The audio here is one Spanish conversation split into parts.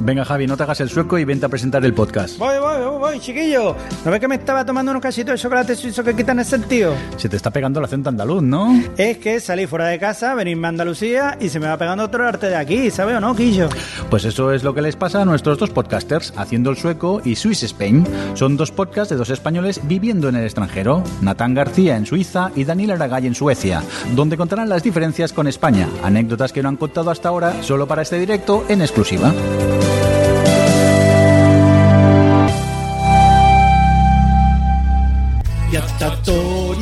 Venga, Javi, no te hagas el sueco y vente a presentar el podcast. Voy, voy, voy, voy, chiquillo. ¿No ves que me estaba tomando unos casitos de chocolate suizo que quitan el sentido? Se te está pegando el acento andaluz, ¿no? Es que salí fuera de casa, venirme a Andalucía y se me va pegando otro arte de aquí, ¿sabes o no, Quillo? Pues eso es lo que les pasa a nuestros dos podcasters, Haciendo el Sueco y Swiss Spain. Son dos podcasts de dos españoles viviendo en el extranjero, Natán García en Suiza y Daniel Aragay en Suecia, donde contarán las diferencias con España, anécdotas que no han contado hasta ahora solo para este directo en exclusiva.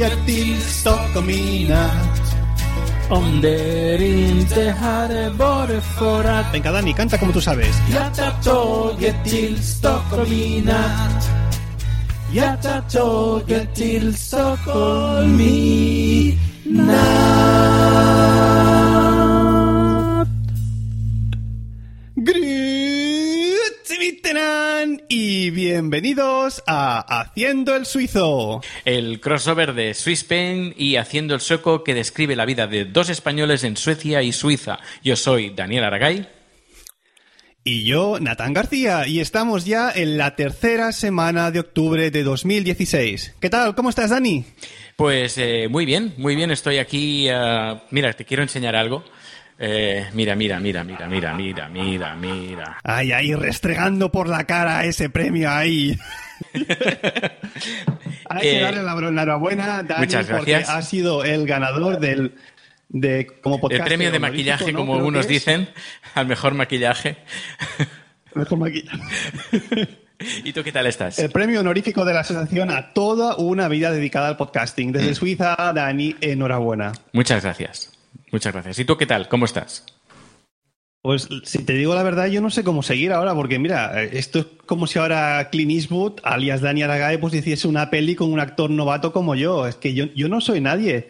Hjärtat till Stockholm i natt Om det inte hade varit för att Venga, Dani, canta como tú sabes. Jag tar tåget till Stockholm i natt Jag tar tåget till Stockholm i natt y bienvenidos a Haciendo el Suizo. El crossover de Swisspen y Haciendo el Sueco que describe la vida de dos españoles en Suecia y Suiza. Yo soy Daniel Aragay. Y yo, Natán García, y estamos ya en la tercera semana de octubre de 2016. ¿Qué tal? ¿Cómo estás, Dani? Pues eh, muy bien, muy bien. Estoy aquí. eh, mira, te quiero enseñar algo. Eh, mira, mira, mira, mira, mira, mira, mira, mira. Ay, ahí restregando por la cara ese premio ahí. Hay que Eh, darle la enhorabuena, Dani, muchas porque gracias. ha sido el ganador del de como El podcaster premio de maquillaje, ¿no? como Creo es. dicen, al mejor maquillaje. Mejor maquillaje. ¿Y tú qué tal estás? El premio honorífico de la asociación a toda una vida dedicada al podcasting. Mm. Desde Suiza, Dani, enhorabuena. Muchas gracias. Muchas gracias. ¿Y tú qué tal? ¿Cómo estás? Pues si te digo la verdad, yo no sé cómo seguir ahora, porque mira, eh, esto es como si ahora Clint Eastwood, alias Dani Aragae, pues hiciese una peli con un actor novato como yo. Es que yo, yo no soy nadie.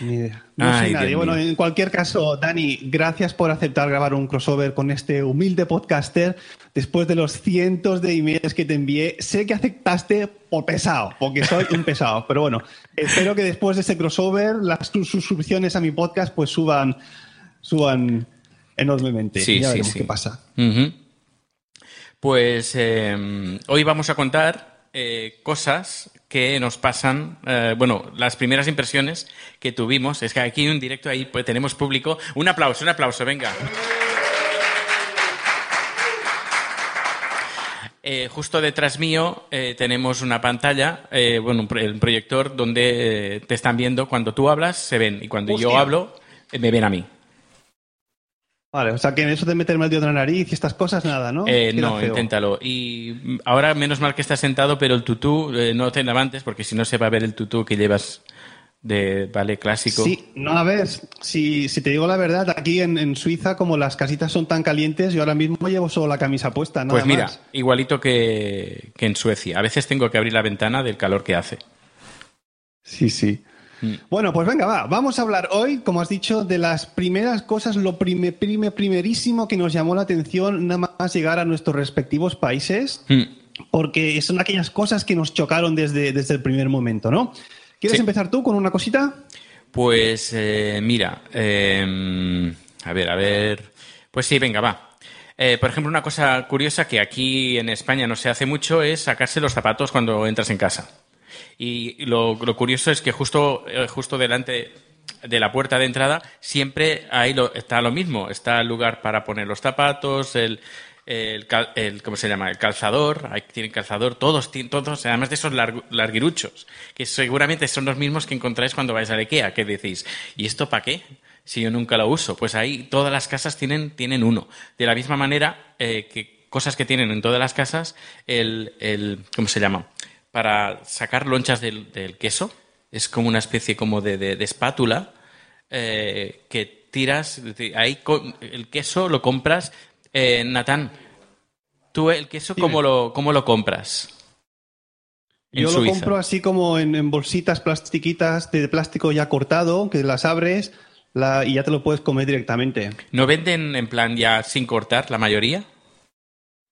Ni idea. No Ay, soy nadie. Dios Bueno, mío. en cualquier caso, Dani, gracias por aceptar grabar un crossover con este humilde podcaster. Después de los cientos de emails que te envié, sé que aceptaste por pesado, porque soy un pesado. Pero bueno, espero que después de este crossover las sus- suscripciones a mi podcast pues suban, suban enormemente. Sí, ya sí, veremos sí. qué pasa. Pues eh, hoy vamos a contar eh, cosas que nos pasan, eh, bueno, las primeras impresiones que tuvimos. Es que aquí en directo ahí pues, tenemos público. Un aplauso, un aplauso, venga. Eh, justo detrás mío eh, tenemos una pantalla, eh, bueno, un, pro- un proyector donde te están viendo. Cuando tú hablas, se ven. Y cuando yo hablo, me ven a mí. Vale, o sea que en eso de meterme el dedo en la nariz y estas cosas, nada, ¿no? Eh, no, feo. inténtalo. Y ahora, menos mal que estás sentado, pero el tutú eh, no te levantes porque si no se va a ver el tutú que llevas de ballet clásico. Sí, no, a ver, si, si te digo la verdad, aquí en, en Suiza, como las casitas son tan calientes, yo ahora mismo llevo solo la camisa puesta, nada pues mira, más. igualito que, que en Suecia. A veces tengo que abrir la ventana del calor que hace. Sí, sí. Mm. Bueno, pues venga, va. Vamos a hablar hoy, como has dicho, de las primeras cosas, lo prime, prime- primerísimo que nos llamó la atención nada más llegar a nuestros respectivos países, Mm. porque son aquellas cosas que nos chocaron desde, desde el primer momento, ¿no? ¿Quieres Sí. empezar tú con una cosita? Pues eh, mira, eh, a ver, a ver. Pues sí, venga, va. Eh, por ejemplo, una cosa curiosa que aquí en España no se hace mucho es sacarse los zapatos cuando entras en casa. Y lo, curioso es que justo, eh, justo delante de la puerta de entrada siempre ahí lo, está lo mismo. Está el lugar para poner los zapatos, el, el, el- ¿cómo se llama? El calzador, ahí tienen calzador, todos, todos, además de esos largu- larguiruchos, que seguramente son los mismos que encontráis cuando vais a IKEA, que decís, ¿y esto para qué? Si yo nunca lo uso. Pues ahí todas las casas tienen, tienen uno. De la misma manera eh, que cosas que tienen en todas las casas, el, el ¿cómo se llama? Para sacar lonchas del, del queso, es como una especie como de, de- de espátula eh, que tiras, ahí con- el queso lo compras. Eh, Natán, ¿tú el queso cómo lo, cómo lo compras? Yo lo Suiza. compro así como en, en bolsitas plastiquitas de plástico ya cortado, que las abres la- y ya te lo puedes comer directamente. ¿No venden en plan ya sin cortar la mayoría?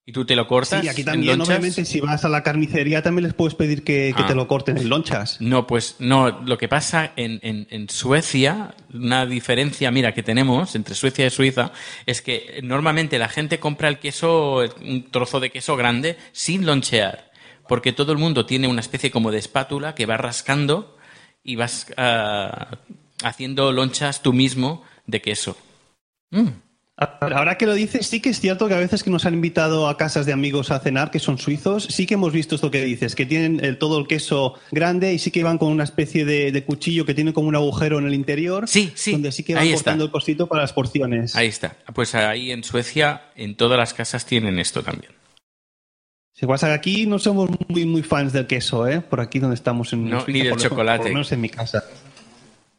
¿Y tú te lo cortas? Sí, aquí también, obviamente, si vas a la carnicería también les puedes pedir que, que Ah. te lo corten en lonchas. No, pues no. Lo que pasa en, en- en Suecia, una diferencia, mira, que tenemos entre Suecia y Suiza, es que normalmente la gente compra el queso, un trozo de queso grande, sin lonchear. Porque todo el mundo tiene una especie como de espátula que va rascando y vas ah, haciendo lonchas tú mismo de queso. Mm. Ahora que lo dices, sí que es cierto que a veces que nos han invitado a casas de amigos a cenar que son suizos, sí que hemos visto esto que dices, que tienen el- todo el queso grande y sí que van con una especie de, de cuchillo que tiene como un agujero en el interior, Sí, sí, donde sí que van ahí está. cortando el cosito para las porciones. Ahí está. Pues ahí en Suecia, en todas las casas tienen esto también. Si pasa que aquí no somos muy muy fans del queso, ¿eh? Por aquí donde estamos en No, Suiza, ni del por chocolate. Por lo menos en mi casa.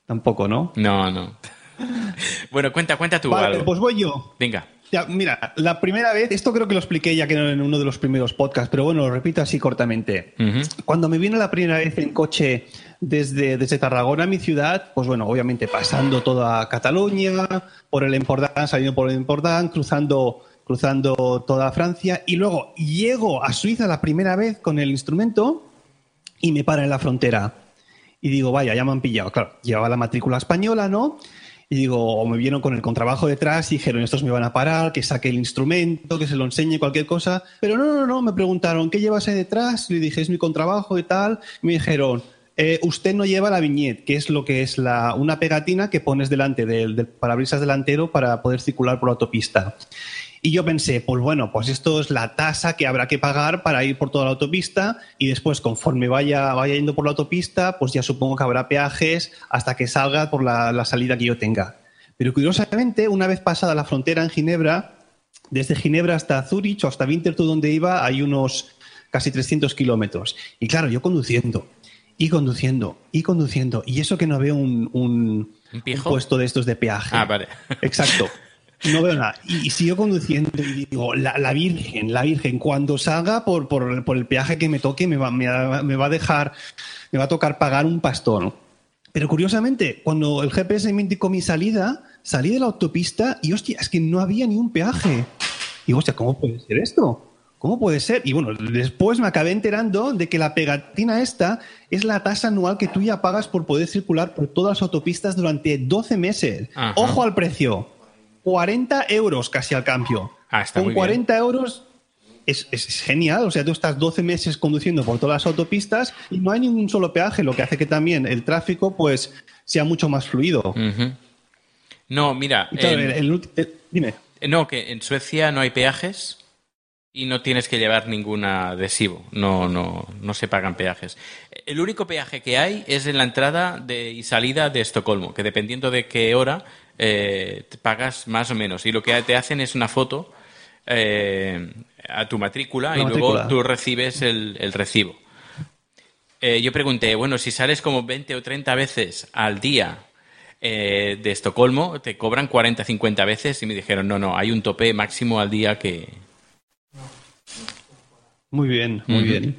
Tampoco, ¿no? No, no. bueno, cuenta, cuenta tú Vale, algo. pues voy yo. Venga. Ya, mira, la primera vez, esto creo que lo expliqué ya que en uno de los primeros podcasts, pero bueno, lo repito así cortamente. Ujú. Cuando me vine la primera vez en coche desde, desde Tarragona a mi ciudad, pues bueno, obviamente pasando toda Cataluña, por el Empordán, saliendo por el Empordán, cruzando, cruzando toda Francia, y luego llego a Suiza la primera vez con el instrumento y me para en la frontera. Y digo, vaya, ya me han pillado. Claro, llevaba la matrícula española, ¿no? Y digo, o me vieron con el contrabajo detrás y dijeron, estos me van a parar, que saque el instrumento, que se lo enseñe, cualquier cosa. Pero no, no, no, me preguntaron, ¿qué llevas ahí detrás? Y le dije, es mi contrabajo y tal. Y me dijeron, "Eh, usted no lleva la viñeta, que es lo que es la, una pegatina que pones delante del, del parabrisas delantero para poder circular por la autopista. Y yo pensé, pues bueno, pues esto es la tasa que habrá que pagar para ir por toda la autopista y después conforme vaya, vaya yendo por la autopista, pues ya supongo que habrá peajes hasta que salga por la, la salida que yo tenga. Pero curiosamente, una vez pasada la frontera en Ginebra, desde Ginebra hasta Zurich o hasta Winterthur donde iba hay unos casi 300 kilómetros. Y claro, yo conduciendo y conduciendo y conduciendo. Y eso que no veo un, un, ¿Un pijo? un puesto de estos de peaje. Ah, vale. Exacto. No veo nada. Y, y sigo conduciendo y digo, la, la Virgen, la Virgen, cuando salga por, por, por el peaje que me toque, me va, me, va- me va a dejar, me va a tocar pagar un pastón. Pero curiosamente, cuando el GPS me indicó mi salida, salí de la autopista y hostia, es que no había ni un peaje. Y hostia, ¿cómo puede ser esto? ¿Cómo puede ser? Y bueno, después me acabé enterando de que la pegatina esta es la tasa anual que tú ya pagas por poder circular por todas las autopistas durante 12 meses. Ajá. Ojo al precio. 40 euros casi al cambio. Ah, está Con muy bien. 40 euros es, es- es genial. O sea, tú estás 12 meses conduciendo por todas las autopistas y no hay ningún solo peaje, lo que hace que también el tráfico pues sea mucho más fluido. No, mira, claro, en- el- el ulti- el- dime. no, que en Suecia no hay peajes y no tienes que llevar ningún adhesivo. No, no, no se pagan peajes. El único peaje que hay es en la entrada de, y salida de Estocolmo, que dependiendo de qué hora eh, te pagas más o menos. Y lo que te hacen es una foto eh, a tu matrícula La y luego tú recibes el, el recibo. Eh, yo pregunté, bueno, si sales como 20 o 30 veces al día eh, de Estocolmo, te cobran 40, 50 veces y me dijeron, no, no, hay un tope máximo al día que... Muy bien, muy bien.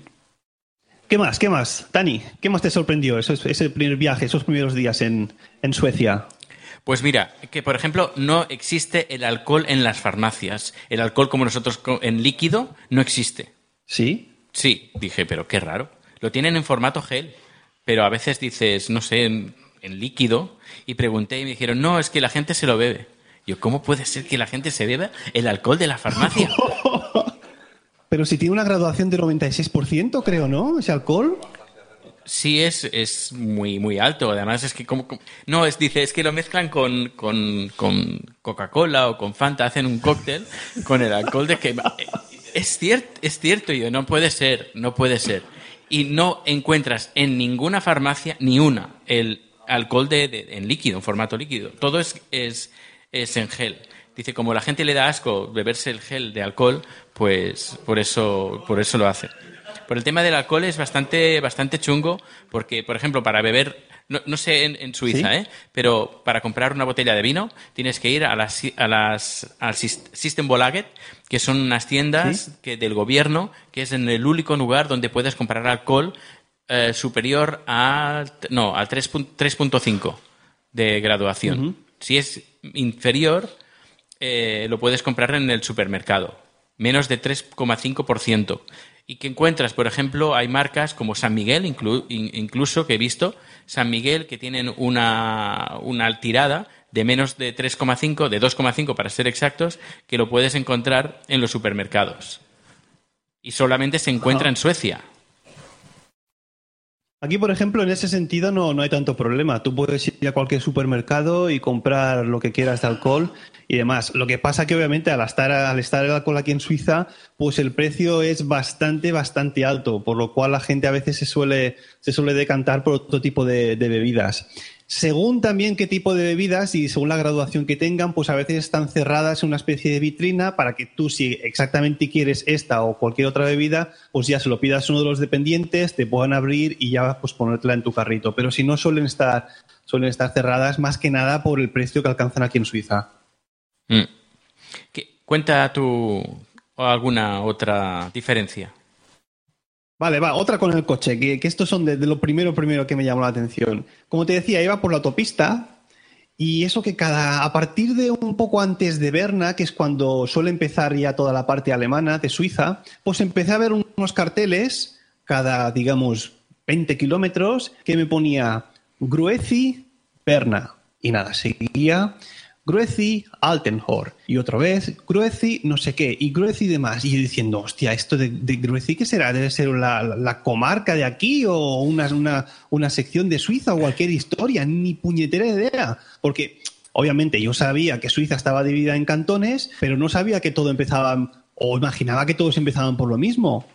¿Qué más? ¿Qué más? Dani, ¿qué más te sorprendió eso, ese primer viaje, esos primeros días en, en Suecia? Pues mira, que por ejemplo no existe el alcohol en las farmacias. El alcohol como nosotros en líquido no existe. ¿Sí? Sí, dije, pero qué raro. Lo tienen en formato gel, pero a veces dices, no sé, en, en líquido. Y pregunté y me dijeron, no, es que la gente se lo bebe. Yo, ¿cómo puede ser que la gente se beba el alcohol de la farmacia? Pero si tiene una graduación del 96%, creo, ¿no? Ese alcohol. Sí, es, es muy, muy alto. Además, es que como... como- No, es, dice, es que lo mezclan con, con, con Coca-Cola o con Fanta, hacen un cóctel con el alcohol de que... Es cierto, es cierto, yo, no puede ser, no puede ser. Y no encuentras en ninguna farmacia ni una el alcohol de, de- en líquido, en formato líquido. Todo es, es, es en gel. Dice, como la gente le da asco beberse el gel de alcohol, pues por eso, por eso lo hace. Por el tema del alcohol es bastante, bastante chungo, porque, por ejemplo, para beber, no, no sé en, en Suiza, ¿Sí? ¿eh? pero para comprar una botella de vino tienes que ir a las, a las al Sis- Systembolaget, que son unas tiendas ¿Sí? que, del gobierno, que es en el único lugar donde puedes comprar alcohol eh, superior a, no, a 3 pun- 3.5 de graduación. Si es inferior, eh, lo puedes comprar en el supermercado. menos de 3,5%. Y que encuentras, por ejemplo, hay marcas como San Miguel, incluso que he visto, San Miguel, que tienen una, una tirada de menos de 3,5, de 2,5 para ser exactos, que lo puedes encontrar en los supermercados. Y solamente se encuentra en Suecia. Aquí, por ejemplo, en ese sentido no, no hay tanto problema. Tú puedes ir a cualquier supermercado y comprar lo que quieras de alcohol y demás. Lo que pasa que obviamente al estar, al estar el alcohol aquí en Suiza, pues el precio es bastante, bastante alto, por lo cual la gente a veces se suele, se suele decantar por otro tipo de bebidas. Según también qué tipo de bebidas y según la graduación que tengan, pues a veces están cerradas en una especie de vitrina para que tú, si exactamente quieres esta o cualquier otra bebida, pues ya se lo pidas a uno de los dependientes, te puedan abrir y ya pues ponértela en tu carrito. Pero si no suelen estar, suelen estar cerradas más que nada por el precio que alcanzan aquí en Suiza. Mm. Cuenta tú alguna otra diferencia. Vale, va, otra con el coche, que, estos son de, lo primero, primero que me llamó la atención. Como te decía, iba por la autopista y eso que cada, a partir de un poco antes de Berna, que es cuando suele empezar ya toda la parte alemana de Suiza, pues empecé a ver unos carteles cada, digamos, 20 kilómetros que me ponía Gruezi, Berna. Y nada, seguía Gruezi Altenhor. Y otra vez, Gruezi no sé qué, y Gruezi demás. Y diciendo, hostia, ¿esto de, de Gruezi qué será? ¿Debe ser la, comarca de aquí o una, una, una, sección de Suiza o cualquier historia? Ni puñetera idea. Porque, obviamente, yo sabía que Suiza estaba dividida en cantones, pero no sabía que todo empezaba, o imaginaba que todos empezaban por lo mismo.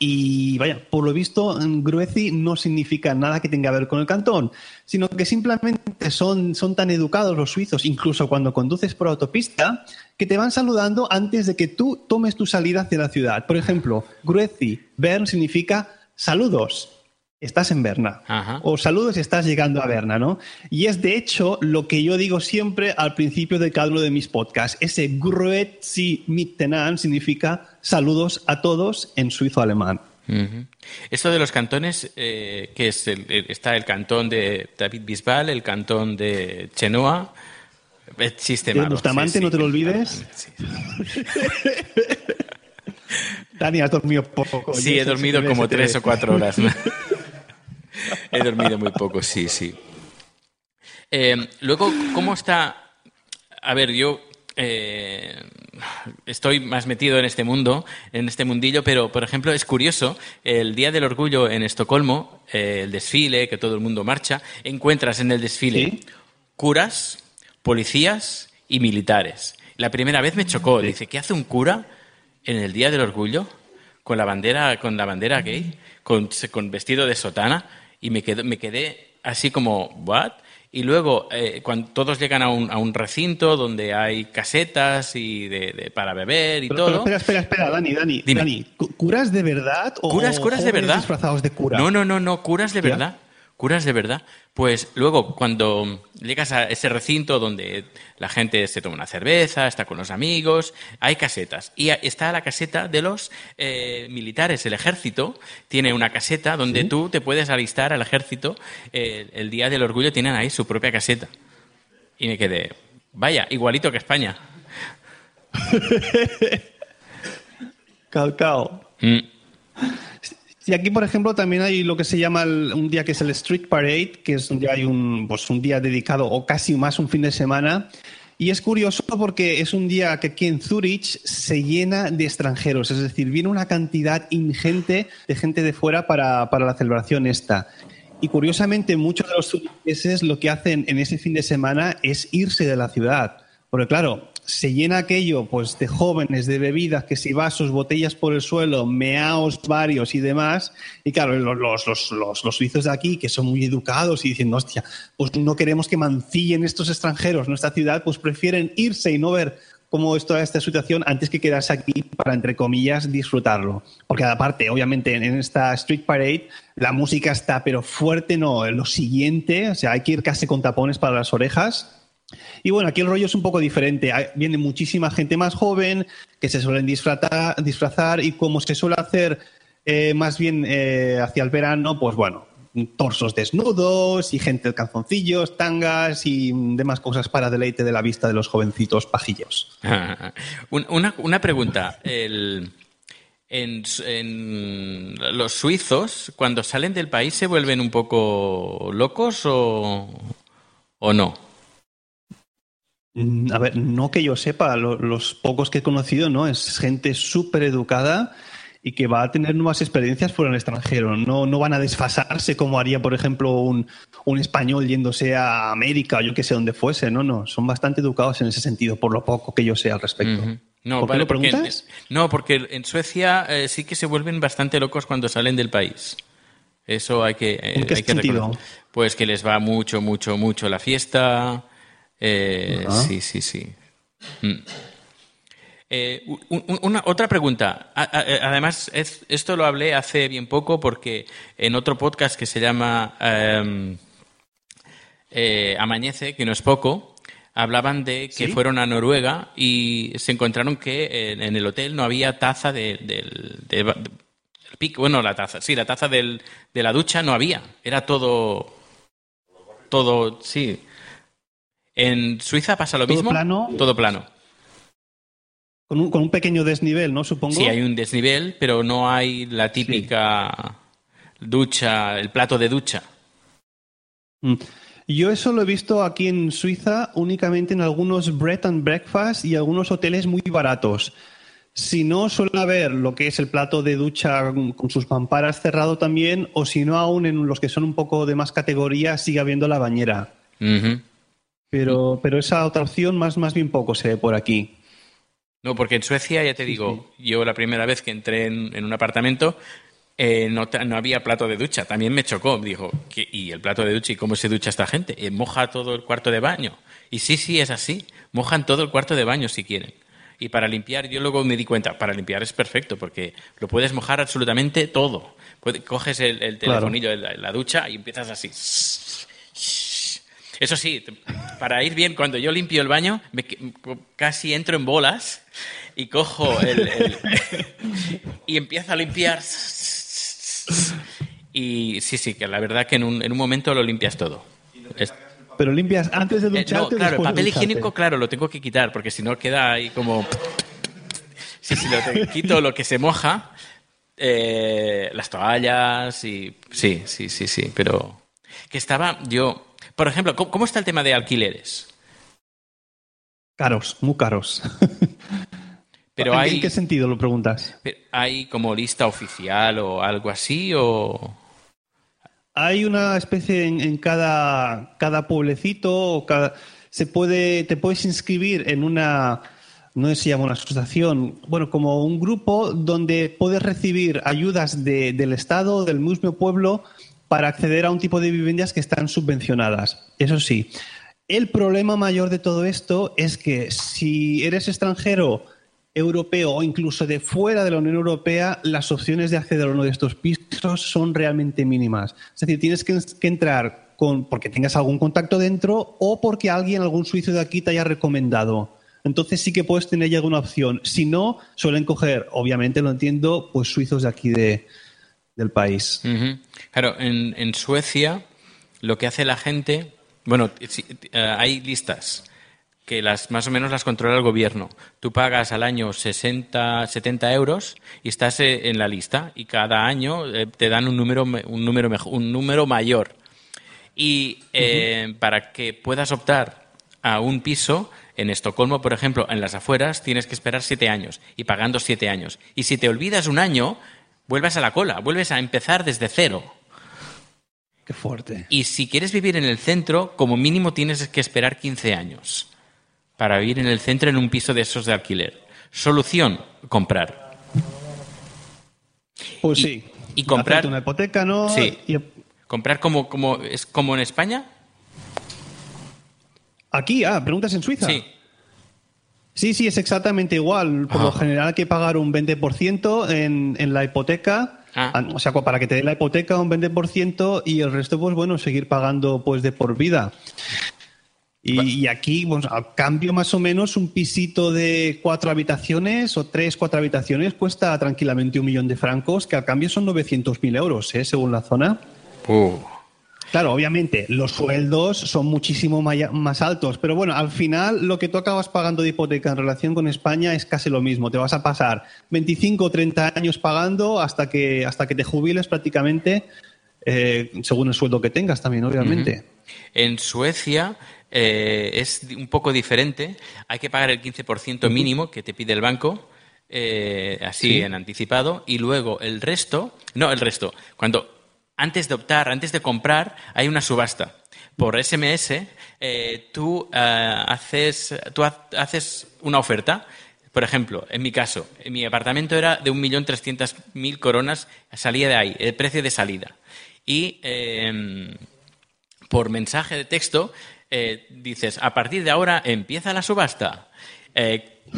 Y vaya, por lo visto, Gruezi no significa nada que tenga que ver con el cantón, sino que simplemente son, son tan educados los suizos, incluso cuando conduces por autopista, que te van saludando antes de que tú tomes tu salida hacia la ciudad. Por ejemplo, Gruezi, Bern significa saludos estás en Berna. O saludos, estás llegando a Berna, ¿no? Y es de hecho lo que yo digo siempre al principio de cada uno de mis podcasts. Ese Grüezi Mittenan significa saludos a todos en suizo alemán. Esto de los cantones, eh, que es está el cantón de David Bisbal, el cantón de Chenoa, existe más. Bustamante, no te lo olvides. Dani, has dormido poco. Sí, he dormido como tres o cuatro horas. He dormido muy poco, sí, sí. Eh, luego, ¿cómo está? A ver, yo eh, estoy más metido en este mundo, en este mundillo, pero por ejemplo es curioso, el Día del Orgullo en Estocolmo, eh, el desfile, que todo el mundo marcha, encuentras en el desfile curas, policías y militares. La primera vez me chocó, dice, ¿qué hace un cura en el Día del Orgullo con la bandera, con la bandera gay, con, con vestido de sotana? y me quedé, me quedé así como, ¿what? Y luego, eh, cuando todos llegan a un, a un, recinto donde hay casetas y de, para beber y todo. Pero espera, espera, espera, Dani, Dani. Dani ¿Curas de verdad o curas, curas de verdad? disfrazados de cura? No, no, no, no, curas de verdad curas de verdad. Pues luego, cuando llegas a ese recinto donde la gente se toma una cerveza, está con los amigos, hay casetas. Y está la caseta de los eh, militares. El ejército tiene una caseta donde tú te puedes alistar al ejército. el Día del Orgullo tienen ahí su propia caseta. Y me quedé, vaya, igualito que España. Calcao. Mm. Y aquí, por ejemplo, también hay lo que se llama un día que es el Street Parade, que es donde hay un, pues, un día dedicado o casi más un fin de semana. Y es curioso porque es un día que aquí en Zurich se llena de extranjeros, es decir, viene una cantidad ingente de gente de fuera para, para la celebración esta. Y curiosamente, muchos de los zuricheses lo que hacen en ese fin de semana es irse de la ciudad. Porque claro, se llena aquello pues de jóvenes, de bebidas, que si vasos, botellas por el suelo, meaos varios y demás. Y claro, los, los, los, los, suizos de aquí, que son muy educados y dicen, hostia, pues no queremos que mancillen estos extranjeros nuestra ciudad, pues prefieren irse y no ver cómo es toda esta situación antes que quedarse aquí para, entre comillas, disfrutarlo. Porque aparte, obviamente, en esta Street Parade la música está, pero fuerte no, lo siguiente, o sea, hay que ir casi con tapones para las orejas y bueno, aquí el rollo es un poco diferente. Viene muchísima gente más joven que se suelen disfrazar, y como se suele hacer eh, más bien eh, hacia el verano, pues bueno, torsos desnudos y gente de calzoncillos, tangas y demás cosas para deleite de la vista de los jovencitos pajillos. una, pregunta. En, los suizos, cuando salen del país, se vuelven un poco locos o no? Mm, a ver, no que yo sepa, los pocos que he conocido, ¿no? Es gente súper educada y que va a tener nuevas experiencias fuera del extranjero. No, no van a desfasarse como haría, por ejemplo, un, un español yéndose a América o yo que sé dónde fuese. No, no, son bastante educados en ese sentido, por lo poco que yo sé al respecto. No, ¿Por qué lo preguntas? no, porque en Suecia eh, sí que se vuelven bastante locos cuando salen del país. Eso hay que. ¿En qué sentido? Pues que les va mucho, mucho, mucho la fiesta. Eh, sí, sí, sí. Mm. Eh, una, otra pregunta. Eh, además, esto lo hablé hace bien poco porque en otro podcast que se llama em, eh, Amañece, que no es poco, hablaban de que fueron a Noruega y se encontraron que en, el hotel no había taza de, del... bueno, la taza, sí, la taza del, de la ducha no había. Era todo... Todo, sí. ¿En Suiza pasa lo mismo? Plano. Todo plano. Con un, con un, pequeño desnivel, ¿no? Supongo. Sí, hay un desnivel, pero no hay la típica ducha, el plato de ducha. Mm. Yo eso lo he visto aquí en Suiza únicamente en algunos bread and breakfast y algunos hoteles muy baratos. Si no, suele haber lo que es el plato de ducha con sus mamparas cerrado también, o si no, aún en los que son un poco de más categoría, sigue habiendo la bañera. Pero, pero esa otra opción más, más bien poco se ve por aquí. No, porque en Suecia, ya te digo, yo la primera vez que entré en, un apartamento eh, no, había plato de ducha. También me chocó. Dijo, ¿y el plato de ducha? ¿Y cómo se ducha esta gente? Eh, ¿Moja todo el cuarto de baño? Y sí, sí, es así. Mojan todo el cuarto de baño si quieren. Y para limpiar, yo luego me di cuenta, para limpiar es perfecto, porque lo puedes mojar absolutamente todo. coges el, telefonillo de la ducha y empiezas así eso sí, para ir bien, cuando yo limpio el baño, me, casi entro en bolas y cojo el, y empiezo a limpiar. Y sí, sí, que la verdad que en un, en un momento lo limpias todo. Pero limpias antes de eh, ducharte. no, claro, el papel higiénico, claro, lo tengo que quitar, porque si no queda ahí como. Sí, sí, lo quito lo que se moja, eh, las toallas y. Sí, sí, sí, sí, pero. Que estaba yo por ejemplo, ¿cómo, está el tema de alquileres? Caros, muy caros. Pero ¿En, hay, ¿En qué sentido lo preguntas? ¿Hay como lista oficial o algo así? O... Hay una especie en, cada, cada pueblecito o cada, se puede, te puedes inscribir en una, no sé si llama una asociación, bueno, como un grupo donde puedes recibir ayudas del Estado, del mismo pueblo, para acceder a un tipo de viviendas que están subvencionadas. Eso sí, el problema mayor de todo esto es que si eres extranjero, europeo o incluso de fuera de la Unión Europea, las opciones de acceder a uno de estos pisos son realmente mínimas. Es decir, tienes que, entrar con, porque tengas algún contacto dentro o porque alguien, algún suizo de aquí, te haya recomendado. Entonces sí que puedes tener ya alguna opción. Si no, suelen coger, obviamente lo entiendo, pues suizos de aquí de, del país. Claro, en, Suecia lo que hace la gente, bueno, eh, hay listas que las más o menos las controla el gobierno. Tú pagas al año 60, 70 euros y estás eh, en la lista y cada año eh, te dan un número, un número, un número mayor. Y para que puedas optar a un piso, en Estocolmo, por ejemplo, en las afueras, tienes que esperar siete años y pagando siete años. Y si te olvidas un año, vuelves a la cola, vuelves a empezar desde cero. Qué fuerte. Y si quieres vivir en el centro, como mínimo tienes que esperar 15 años para vivir en el centro en un piso de esos de alquiler. Solución, comprar. Pues sí. Y comprar una hipoteca, ¿no? Sí. Comprar como, como, es como en España. Aquí, ah, preguntas en Suiza. Sí. Sí, sí, es exactamente igual. Por lo general hay que pagar un 20% en, en la hipoteca. Ah. O sea, para que te dé la hipoteca un 20% y el resto, pues bueno, seguir pagando pues de por vida. Y, aquí, pues, al cambio más o menos, un pisito de cuatro habitaciones o tres, cuatro habitaciones cuesta tranquilamente un millón de francos, que al cambio son 900.000 euros, ¿eh? según la zona. Uh. Claro, obviamente, los sueldos son muchísimo más altos, pero bueno, al final lo que tú acabas pagando de hipoteca en relación con España es casi lo mismo. Te vas a pasar 25 o 30 años pagando hasta que, hasta que te jubiles prácticamente, eh, según el sueldo que tengas también, obviamente. En Suecia eh, es un poco diferente. Hay que pagar el 15% mínimo que te pide el banco, eh, así Sí. en anticipado, y luego el resto, no el resto, cuando antes de optar, antes de comprar, hay una subasta. Por SMS, eh, tú, eh, haces, tú ha- haces una oferta. Por ejemplo, en mi caso, mi apartamento era de 1.300.000 coronas, salía de ahí, el precio de salida. Y eh, por mensaje de texto eh, dices, a partir de ahora empieza la subasta.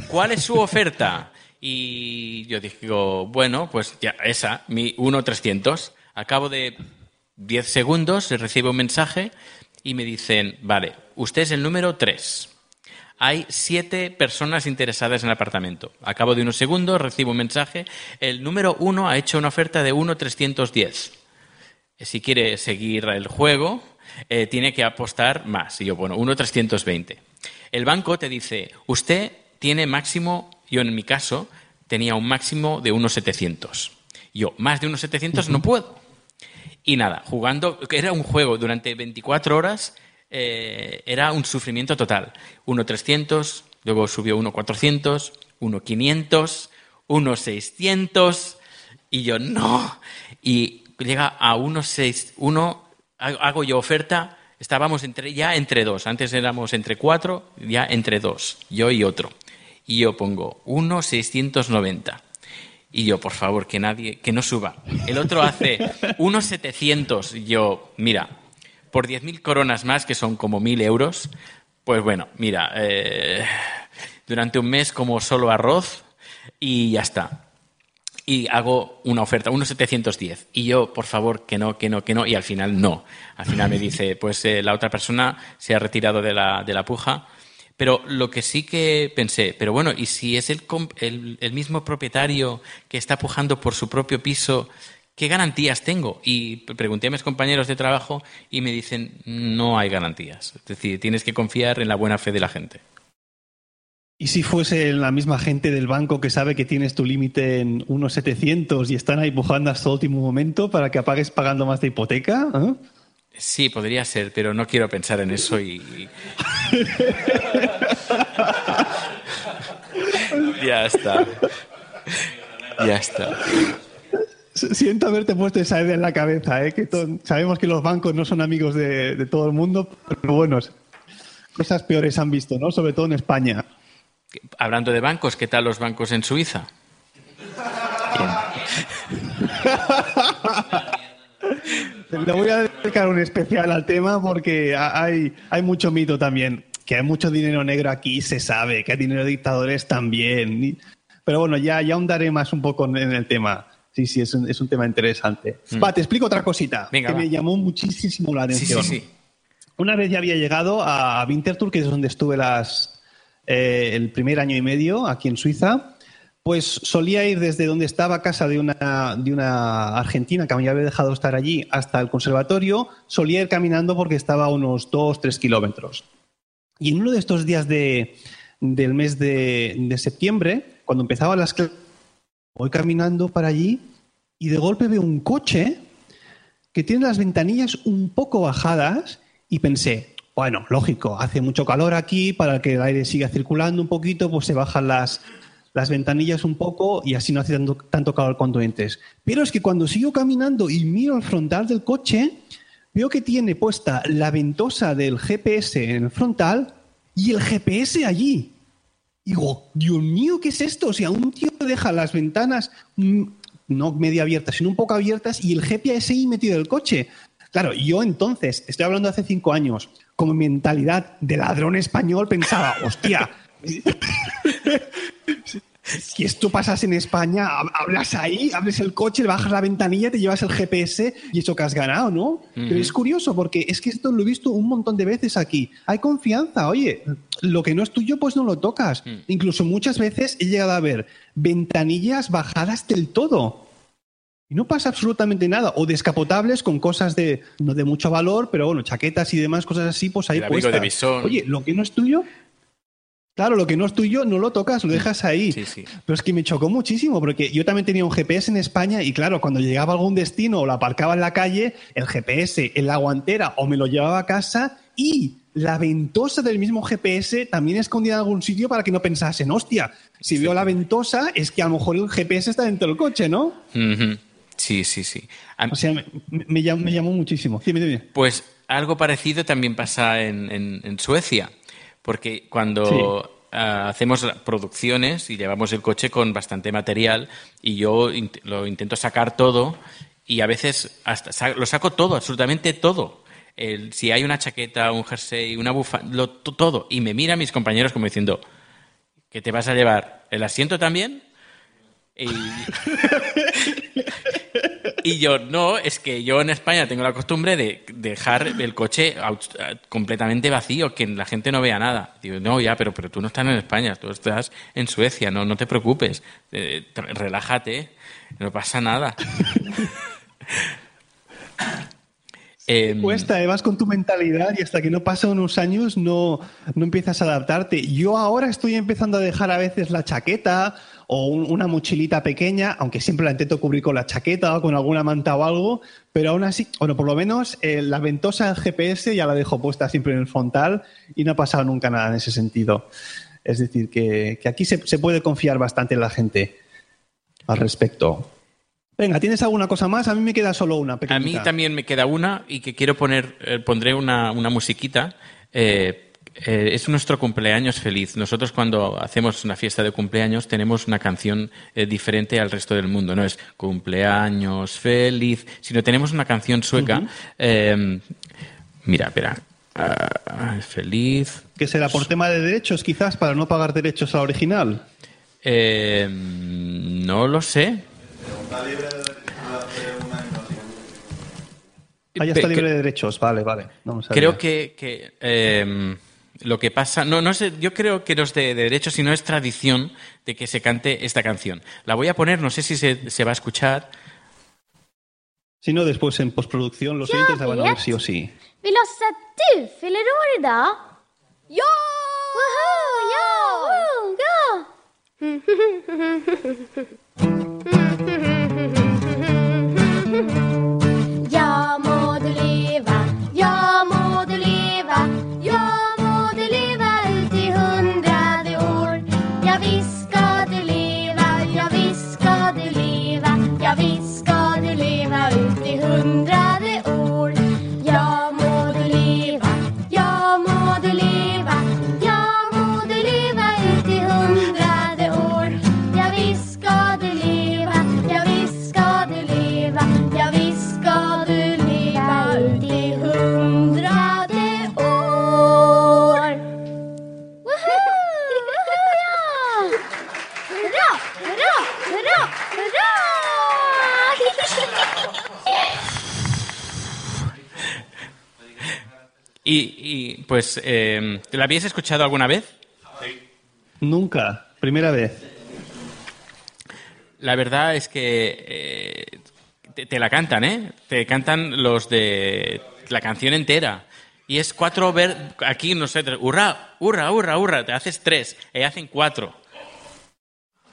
¿Cuál es su oferta? Y yo digo, bueno, pues ya, esa, mi 1.300. Al cabo de 10 segundos recibo un mensaje y me dicen, vale, usted es el número 3. Hay siete personas interesadas en el apartamento. A cabo de unos segundos recibo un mensaje. El número 1 ha hecho una oferta de 1.310 si quiere seguir el juego, eh, tiene que apostar más. Y yo, bueno, 1.320. El banco te dice, usted tiene máximo, yo en mi caso tenía un máximo de 1.700. Yo, más de 1.700 no puedo. Y nada, jugando, era un juego durante 24 horas, eh, era un sufrimiento total. 1.300, luego subió 1.400, 1.500, 1.600, y yo, no. Y llega a 1.6, 1, hago yo oferta, estábamos entre, ya entre dos, antes éramos entre cuatro, ya entre dos, yo y otro. Y yo pongo 1.690. Y yo, por favor, que nadie, que no suba. El otro hace 1.700. Yo, mira, por 10.000 coronas más, que son como 1.000 euros, pues bueno, mira, eh, durante un mes como solo arroz y ya está. Y hago una oferta, 1.710. Y yo, por favor, que no, que no, que no. Y al final no. Al final me dice, pues eh, la otra persona se ha retirado de la, de la puja. Pero lo que sí que pensé, pero bueno, ¿y si es el, el, el mismo propietario que está pujando por su propio piso, qué garantías tengo? Y pregunté a mis compañeros de trabajo y me dicen, no hay garantías. Es decir, tienes que confiar en la buena fe de la gente. ¿Y si fuese la misma gente del banco que sabe que tienes tu límite en unos 700 y están ahí pujando hasta el último momento para que apagues pagando más de hipoteca? ¿eh? Sí, podría ser, pero no quiero pensar en eso y... ya está. Ya está. Siento haberte puesto esa idea en la cabeza, ¿eh? que sabemos que los bancos no son amigos de, de todo el mundo, pero bueno, cosas peores han visto, ¿no? Sobre todo en España. Hablando de bancos, ¿qué tal los bancos en Suiza? Le voy a dedicar un especial al tema porque ha- hay, hay mucho mito también. Que hay mucho dinero negro aquí, se sabe. Que hay dinero de dictadores también. Pero bueno, ya, ya ahondaré más un poco en el tema. Sí, sí, es un, es un tema interesante. Va, te explico otra cosita Venga, que va. me llamó muchísimo la Sí, atención. sí, sí. Una vez ya había llegado a Winterthur, que es donde estuve las, eh, el primer año y medio aquí en Suiza, pues solía ir desde donde estaba casa de una, de una argentina que me había dejado estar allí hasta el conservatorio, solía ir caminando porque estaba a unos 2-3 kilómetros. Y en uno de estos días de, del mes de, de septiembre, cuando empezaban las clases, voy caminando para allí y de golpe veo un coche que tiene las ventanillas un poco bajadas y pensé, bueno, lógico, hace mucho calor aquí, para que el aire siga circulando un poquito, pues se bajan las, las ventanillas un poco y así no hace tanto, tanto calor cuando entres. Pero es que cuando sigo caminando y miro al frontal del coche, veo que tiene puesta la ventosa del GPS en el frontal y el GPS allí. Digo, Dios mío, ¿qué es esto? O sea, un tío deja las ventanas mm, no medio abiertas, sino un poco abiertas y el GPS ahí metido en el coche. Claro, yo entonces, estoy hablando de hace cinco años, como mentalidad de ladrón español, pensaba, hostia, si esto pasas en España, hab- hablas ahí, abres el coche, bajas la ventanilla, te llevas el GPS y eso que has ganado, ¿no? Pero es curioso porque es que esto lo he visto un montón de veces aquí. Hay confianza, oye, lo que no es tuyo pues no lo tocas. Incluso muchas veces he llegado a ver ventanillas bajadas del todo. y no pasa absolutamente nada. O descapotables con cosas de no de mucho valor, pero bueno, chaquetas y demás, cosas así, pues ahí puestas. de. Oye, lo que no es tuyo, claro, lo que no es tuyo no lo tocas, lo dejas ahí. Sí, sí. Pero es que me chocó muchísimo, porque yo también tenía un GPS en España y claro, cuando llegaba a algún destino o lo aparcaba en la calle, el GPS en la guantera o me lo llevaba a casa y la ventosa del mismo GPS también escondida en algún sitio para que no pensasen, hostia, si veo la ventosa es que a lo mejor el GPS está dentro del coche, ¿no? Sí, sí, sí. O sea, me, me llam- me llamó muchísimo. Pues algo parecido también pasa en, en- en Suecia, porque cuando ah, hacemos producciones y llevamos el coche con bastante material y yo int- lo intento sacar todo y a veces hasta sa- lo saco todo, absolutamente todo. El- si hay una chaqueta, un jersey, una bufanda, todo. Y me miran mis compañeros como diciendo, ¿qué te vas a llevar? ¿El asiento también? Y, y yo, no, es que yo en España tengo la costumbre de dejar el coche completamente vacío, que la gente no vea nada. Digo, no, ya, pero, pero tú no estás en España, tú estás en Suecia, no, no te preocupes, eh, relájate, no pasa nada. Em, Cuesta, eh, vas con tu mentalidad y hasta que no pasan unos años no, no empiezas a adaptarte. Yo ahora estoy empezando a dejar a veces la chaqueta o un- una mochilita pequeña, aunque siempre la intento cubrir con la chaqueta o con alguna manta o algo, pero aún así, bueno, por lo menos eh, la ventosa GPS ya la dejo puesta siempre en el frontal y no ha pasado nunca nada en ese sentido. Es decir, que, que aquí se, se puede confiar bastante en la gente al respecto. Venga, ¿tienes alguna cosa más? A mí me queda solo una. A mí pequeñita. también me queda una y que quiero poner, eh, pondré una, una musiquita. Eh, eh, es nuestro cumpleaños feliz. Nosotros cuando hacemos una fiesta de cumpleaños tenemos una canción eh, diferente al resto del mundo. No es cumpleaños feliz, sino tenemos una canción sueca. eh, mira, espera. Ah, feliz. Que será por tema de derechos, quizás, para no pagar derechos al original. Eh, no lo sé. Ah, ya está libre de derechos. Vale, vale. Lo sabía. Creo que, que, eh, lo que pasa, no, no sé, yo creo que no es de, de derecho, sino es tradición de que se cante esta canción. La voy a poner, no sé si se, se va a escuchar. Si no, después en postproducción los oyentes la van a ver sí o sí. Vill oss att ¿la habéis escuchado alguna vez? Nunca. Primera vez. La verdad es que eh, te, te la cantan, ¿eh? Te cantan los de la canción entera. Y es cuatro ver aquí no sé, hurra, hurra, hurra, hurra, te haces tres, y hacen cuatro.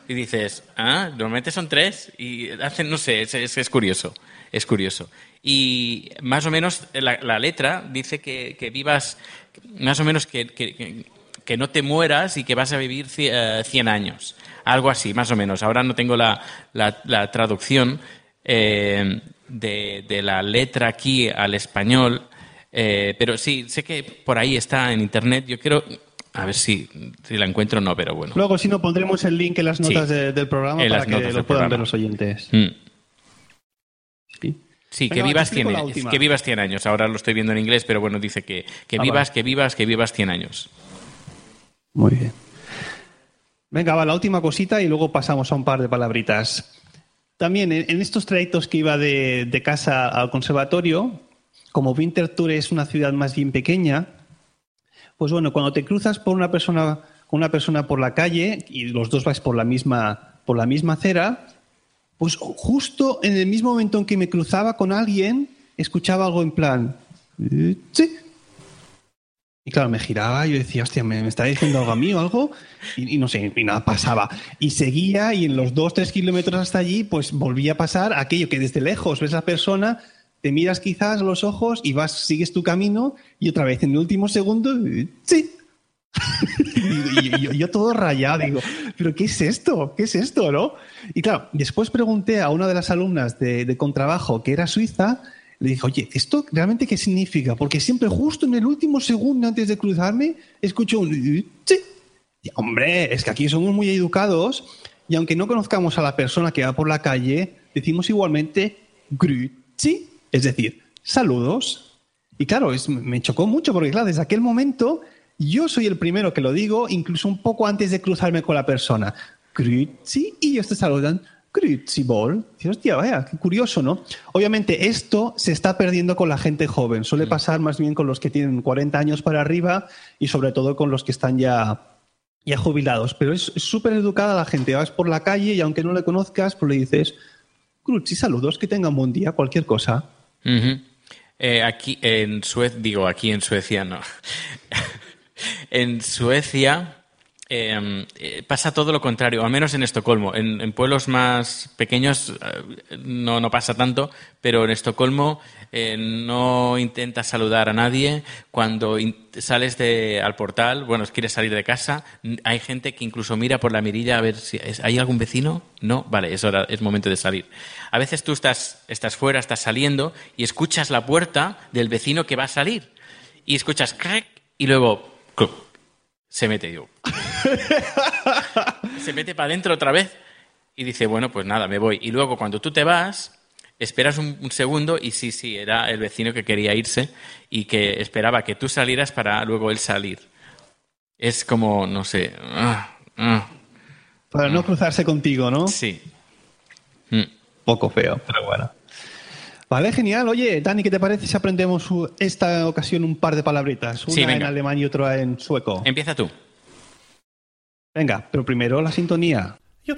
Y dices, ah, normalmente son tres y hacen, no sé, es, es- curioso, es curioso. Y más o menos la, la letra dice que, que vivas, más o menos que, que- que- no te mueras y que vas a vivir cie- eh, 100 años. Algo así, más o menos. Ahora no tengo la, la- la traducción eh, de, de la letra aquí al español, eh, pero sí, sé que por ahí está en internet. Yo quiero, a ver si, si la encuentro o no, pero bueno. Luego, si no, pondremos el link en las Sí. notas de- del programa para que lo puedan programa. ver los oyentes. Mm. Sí. Sí, Venga, que vivas, explico 100, la años, última. que vivas 100 años. Ahora lo estoy viendo en inglés, pero bueno, dice que, que Ah, vivas, vale. que vivas, que vivas 100 años. Muy bien. Venga, va, la última cosita y luego pasamos a un par de palabritas. También en, en estos trayectos que iba de, de casa al conservatorio, como Winterthur es una ciudad más bien pequeña, pues bueno, cuando te cruzas por una persona, con una persona por la calle y los dos vais por la misma, por la misma acera, Pues justo en el mismo momento en que me cruzaba con alguien, escuchaba algo en plan, "Eh, sí. Y claro, me giraba y yo decía, hostia, ¿me, me está diciendo algo a mí o algo? Y, y no sé, y nada pasaba. Y seguía y en los dos, tres kilómetros hasta allí, pues volvía a pasar aquello que desde lejos ves a la persona, te miras quizás los ojos y vas, sigues tu camino y otra vez en el último segundo, sí. y, yo, todo rayado, digo, ¿pero qué es esto? ¿Qué es esto, no? Y claro, después pregunté a una de las alumnas de, de contrabajo que era suiza, le dije, oye, ¿esto realmente qué significa? Porque siempre justo en el último segundo antes de cruzarme, escucho un sí. Y, hombre, es que aquí somos muy educados y aunque no conozcamos a la persona que va por la calle, decimos igualmente grüezi, es decir, saludos. Y claro, es- me chocó mucho porque, claro, desde aquel momento yo soy el primero que lo digo, incluso un poco antes de cruzarme con la persona. Grüezi, y ellos te saludan. Grüezi Ball. Dices, hostia, vaya, qué curioso, ¿no? Obviamente esto se está perdiendo con la gente joven. Suele pasar más bien con los que tienen 40 años para arriba y sobre todo con los que están ya, ya jubilados. Pero es súper educada la gente. Vas por la calle y aunque no le conozcas, pues le dices, Grüezi, saludos, que tengan buen día, cualquier cosa. Eh, aquí en Suecia, digo aquí en Suecia no. en Suecia eh, eh, pasa todo lo contrario, al menos en Estocolmo. En, en pueblos más pequeños eh, no, no pasa tanto, pero en Estocolmo eh, no intentas saludar a nadie. Cuando sales de, al portal, bueno, quieres salir de casa, hay gente que incluso mira por la mirilla a ver si es- hay algún vecino. No, vale, es hora, es momento de salir. A veces tú estás, estás fuera, estás saliendo y escuchas la puerta del vecino que va a salir. Y escuchas crack y luego se mete yo. se mete para adentro otra vez y dice, bueno, pues nada, me voy. Y luego cuando tú te vas, esperas un, un segundo y sí, sí, era el vecino que quería irse y que esperaba que tú salieras para luego él salir. Es como, no sé. ah, ah, Para no cruzarse contigo, ¿no? sí. Mm. Poco feo, pero bueno. Vale, genial. Oye, Dani, ¿qué te parece si aprendemos esta ocasión un par de palabritas? Una Sí, en alemán y otra en sueco. Empieza tú. Venga, pero primero la sintonía. Su,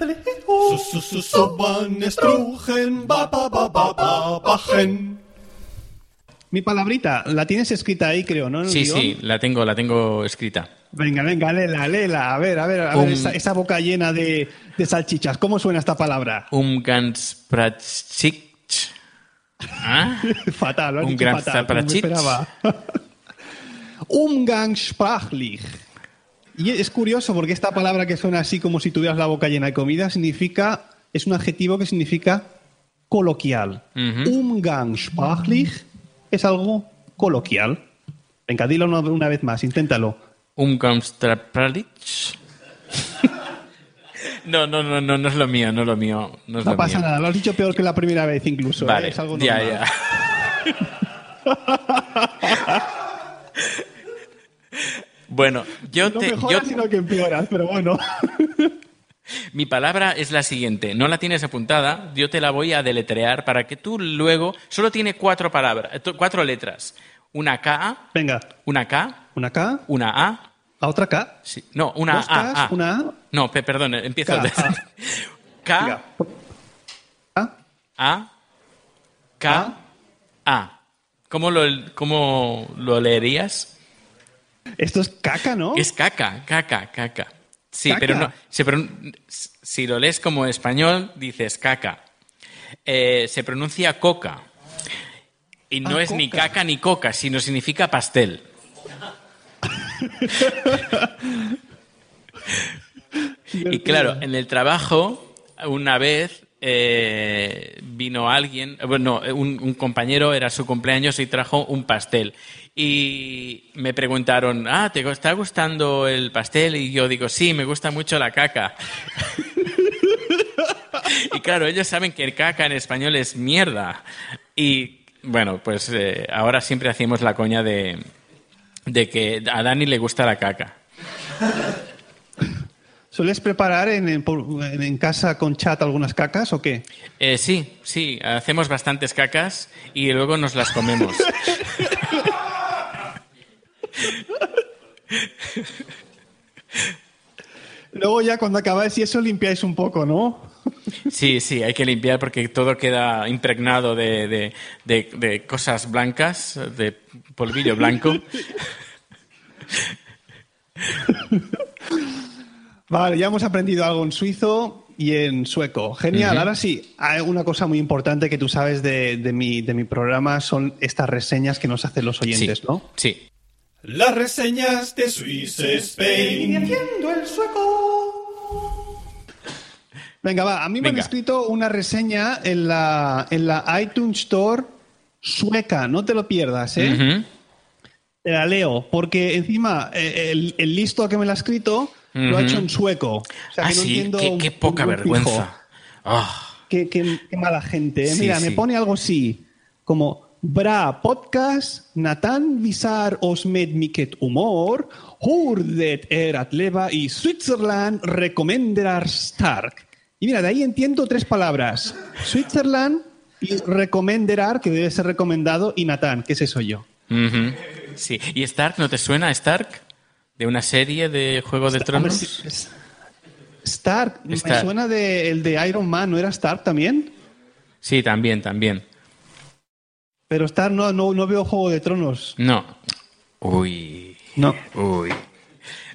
su, su, Soban estrujen, ba, ba, ba, ba, ba, bajen. Mi palabrita, la tienes escrita ahí, creo, ¿no? Sí, guion? sí, la tengo, la tengo escrita. Venga, venga, léela, léela. A ver, a ver, a ver Un- esa, esa boca llena de, de salchichas. ¿Cómo suena esta palabra? Umgangspraxich. ¿Ah? fatal, lo has Un dicho gran fatal, como esperaba. Umgangssprachlich. Y es curioso porque esta palabra que suena así como si tuvieras la boca llena de comida significa, es un adjetivo que significa coloquial. Ujú. Umgangssprachlich es algo coloquial. Venga, dilo una, una vez más, inténtalo. Umgangspraxich. No, no, no, no, no es lo mío, no es lo mío. No, es No lo pasa mío. nada, lo has dicho peor que la primera vez incluso. ¿eh? Vale, Es algo ya, normal. ya. bueno, yo No te, mejoras, yo- sino que empeoras, pero bueno. mi palabra es la siguiente. No la tienes apuntada, yo te la voy a deletrear para que tú luego. Solo tiene cuatro palabras, eh, cuatro letras. Una K, Venga, una K, una K, una A. la otra K, sí, no, una dos A, Ks, A. una A. No, pe- perdón, empiezo. K, de- A. K, Venga. A, A, K, A. ¿Cómo lo, cómo lo leerías? Esto es caca, ¿no? Es caca, caca, caca. Sí, ¿Caca? pero no. se pron- si lo lees como español, dices caca. Eh, se pronuncia coca. Y no Ah, es ni caca ni coca, sino significa pastel. y claro, en el trabajo, una vez eh, vino alguien, bueno, un, un compañero, era su cumpleaños y trajo un pastel. Y me preguntaron, ah, ¿te está gustando el pastel? Y yo digo, sí, me gusta mucho la caca. y claro, ellos saben que el caca en español es mierda. Y bueno, pues eh, ahora siempre hacemos la coña de, de que a Dani le gusta la caca. ¿Sueles preparar en, casa con chat algunas cacas o qué? Eh, sí, sí, hacemos bastantes cacas y luego nos las comemos. Luego ya cuando acabáis y eso limpiáis un poco, ¿no? Sí, sí, hay que limpiar porque todo queda impregnado de, de- de- de cosas blancas, de polvillo blanco. Vale, ya hemos aprendido algo en suizo y en sueco. Genial. Ahora sí, hay una cosa muy importante que tú sabes de, de mi, de mi programa son estas reseñas que nos hacen los oyentes, sí, ¿no? sí. Las reseñas de Swiss Spain. Venga, va. A mí me han escrito una reseña en la, en la iTunes Store sueca. No te lo pierdas, ¿eh? Te la leo, porque encima eh, el, el listo que me la ha escrito lo ha hecho en sueco. O sea, Ah, que no sí, entiendo qué, poca vergüenza. Ah, Qué, qué- qué mala gente. ¿eh? Sí, Mira, me pone algo así, como Bra podcast, Nathan visar os med miket humor, hurdet er at leva y Switzerland recomenderar stark. Y mira, de ahí entiendo tres palabras. Switzerland y recomenderar, que debe ser recomendado, y Nathan, que ese soy yo. Sí. ¿Y Stark no te suena, Stark? ¿De una serie de Juego de Tronos? es- Stark, me Stark. suena de el de Iron Man, ¿no era Stark también? Sí, también, también. Pero Stark no, no, no veo Juego de Tronos. No. Uy. No. Uy.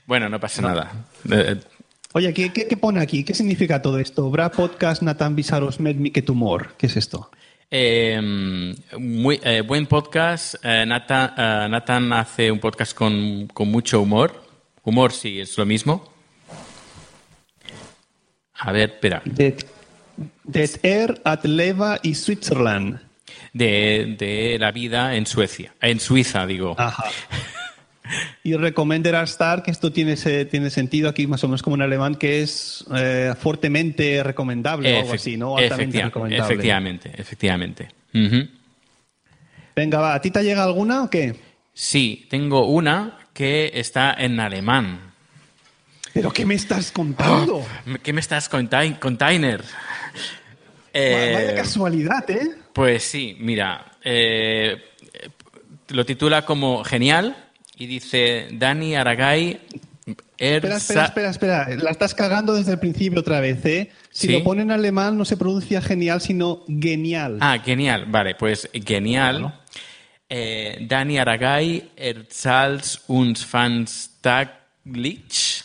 Bueno, no pasa nada. Eh, Oye, ¿qué, qué, qué pone aquí? ¿Qué significa todo esto? Bra podcast Nathan Visaros med mi que tumor. ¿Qué es esto? Eh, muy, eh, buen podcast. Eh, Nathan, eh, Nathan hace un podcast con, con mucho humor. Humor, sí, es lo mismo. A ver, espera. Det, det er at leva i Switzerland. De, de la vida en Suecia. En Suiza, digo. Ajá. Y recomendar a Stark, esto tiene, se- tiene sentido aquí más o menos como en alemán, que es eh, fuertemente recomendable o algo así, ¿no? Altamente recomendable. efectivamente, efectivamente. Venga, va, ¿a ti te llega alguna o qué? Sí, tengo una que está en alemán. ¿Pero qué me estás contando? ¿Qué me estás contain- container? Eh, Vaya casualidad, ¿eh? Pues sí, mira, eh, lo titula como Genial y dice Dani Aragay. Espera, espera, espera, espera. La estás cagando desde el principio otra vez, ¿eh? Si ¿Sí? lo pone en alemán no se pronuncia genial, sino genial. Ah, genial, vale, pues genial. Eh, Dani Aragay, erzählt uns fanstaglich,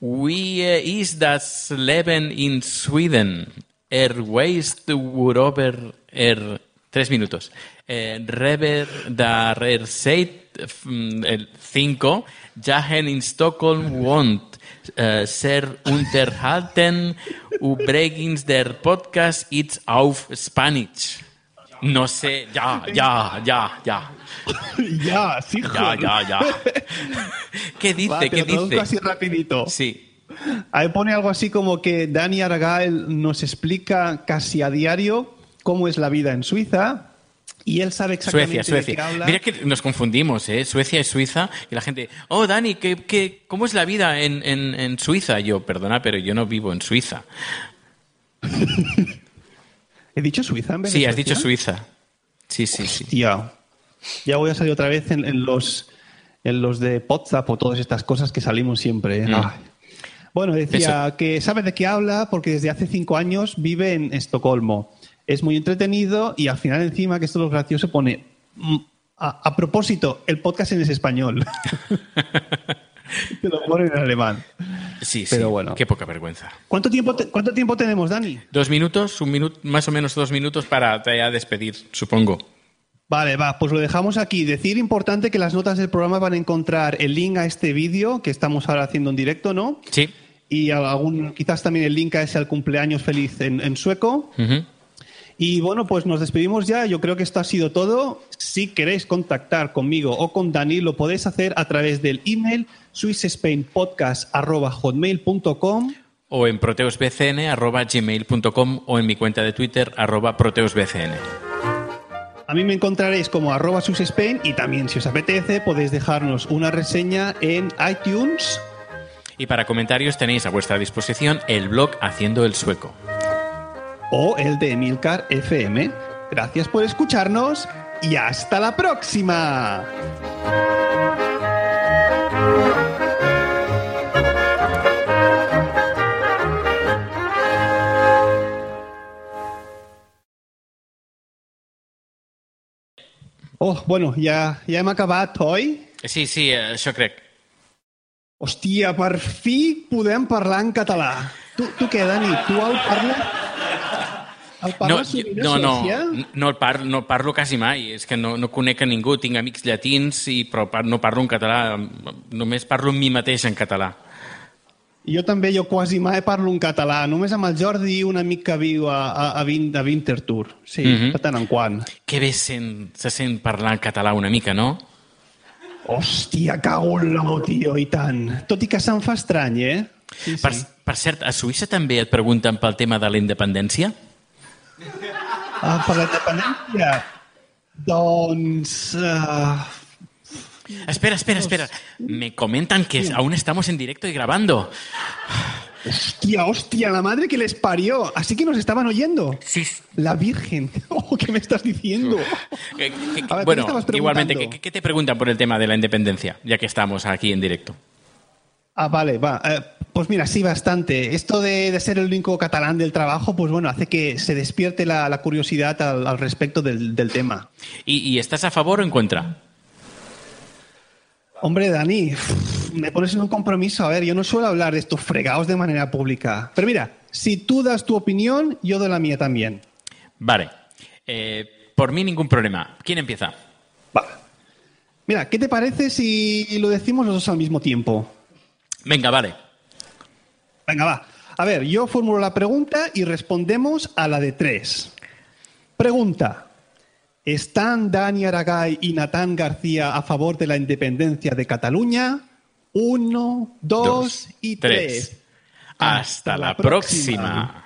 wie ist das Leben in Sweden? Er weiß worüber er... Tres minutos. Eh, Rever dar er seit el 5 Jagen in Stockholm wohnt. Äh, ser unterhalten übrigens der Podcast ist auf Spanish. No sé, ya, ya, ya, ya. ya, sí, Ya, ya, ya. ¿Qué dice? Va, ¿Qué traduzco así dice? rapidito. Sí. Ahí pone algo así como que Dani Aragael nos explica casi a diario cómo es la vida en Suiza y él sabe exactamente Suecia, de qué habla. Mira que nos confundimos, ¿eh? Suecia y Suiza. Y la gente, oh, Dani, ¿qué, qué, cómo es la vida en, en, en Suiza? Yo, perdona, pero yo no vivo en Suiza. ¿He dicho Suiza en vez de Sí, has dicho Suiza. Sí, sí, sí. Ya voy a salir otra vez en, en los en los de WhatsApp o todas estas cosas que salimos siempre. ¿eh? Mm. Ay. Bueno, decía que sabe de qué habla porque desde hace cinco años vive en Estocolmo. Es muy entretenido y al final encima, que esto es lo gracioso, pone... mm, A, a propósito, el podcast en es español. Te lo pone en alemán. Sí, sí. Pero bueno. Qué poca vergüenza. ¿Cuánto tiempo, te- ¿Cuánto tiempo tenemos, Dani? Dos minutos, un minuto, más o menos dos minutos para ya despedir, supongo. Vale, va, pues lo dejamos aquí. Decir importante que las notas del programa van a encontrar el link a este vídeo que estamos ahora haciendo en directo, ¿no? Sí. Y algún, quizás también el link a ese al cumpleaños feliz en, en sueco. Y bueno, pues nos despedimos ya. Yo creo que esto ha sido todo. Si queréis contactar conmigo o con Dani, lo podéis hacer a través del email swissspainpodcast.hotmail.com O en proteusbcn.gmail.com o en mi cuenta de Twitter, arroba proteusbcn. A mí me encontraréis como arroba y también, si os apetece, podéis dejarnos una reseña en iTunes. Y para comentarios tenéis a vuestra disposición el blog Haciendo el Sueco. o el de Emilcar FM. Gracias por escucharnos y hasta la próxima. Oh, bueno, ja, ja hem acabat, oi? Sí, sí, això crec. Hòstia, per fi podem parlar en català. Tu, tu què, Dani? Tu el parles? El No, parles sovint a no, no, Suècia? no, el par, no parlo quasi mai. És que no, no conec a ningú. Tinc amics llatins, i, però no parlo en català. Només parlo amb mi mateix en català. Jo també, jo quasi mai parlo en català. Només amb el Jordi, un amic que viu a, a, a, Vin, a Winterthur. Sí, Mhm. de tant en quant. Que bé sent, se sent parlar en català una mica, no? Hòstia, cago en l'ou, tio, i tant. Tot i que se'm fa estrany, eh? Sí, sí. Per, per cert, a Suïssa també et pregunten pel tema de la independència? Ah, per la independència? Doncs... Uh, Espera, espera, espera. Me comentan que aún estamos en directo y grabando. hostia, hostia, la madre que les parió. Así que nos estaban oyendo. Sí. La Virgen. Oh, ¿Qué me estás diciendo? Que- que- que- A ver, ¿qué bueno, igualmente, ¿qué, qué te preguntan por el tema de la independencia? Ya que estamos aquí en directo. Ah, vale, va. Eh, pues mira, sí, bastante. Esto de, de ser el único catalán del trabajo, pues bueno, hace que se despierte la, la curiosidad al, al respecto del, del tema. ¿Y, y estás a favor o en contra? Hombre, Dani, me pones en un compromiso. A ver, yo no suelo hablar de estos fregados de manera pública. Pero mira, si tú das tu opinión, yo doy la mía también. Vale. Eh, por mí ningún problema. ¿Quién empieza? Va. Mira, ¿qué te parece si lo decimos los dos al mismo tiempo? Venga, vale. Venga, va. A ver, yo formulo la pregunta y respondemos a la de tres. Pregunta. ¿Están Dani Aragay y Natán García a favor de la independencia de Cataluña? Uno, dos, y tres. Hasta, la próxima.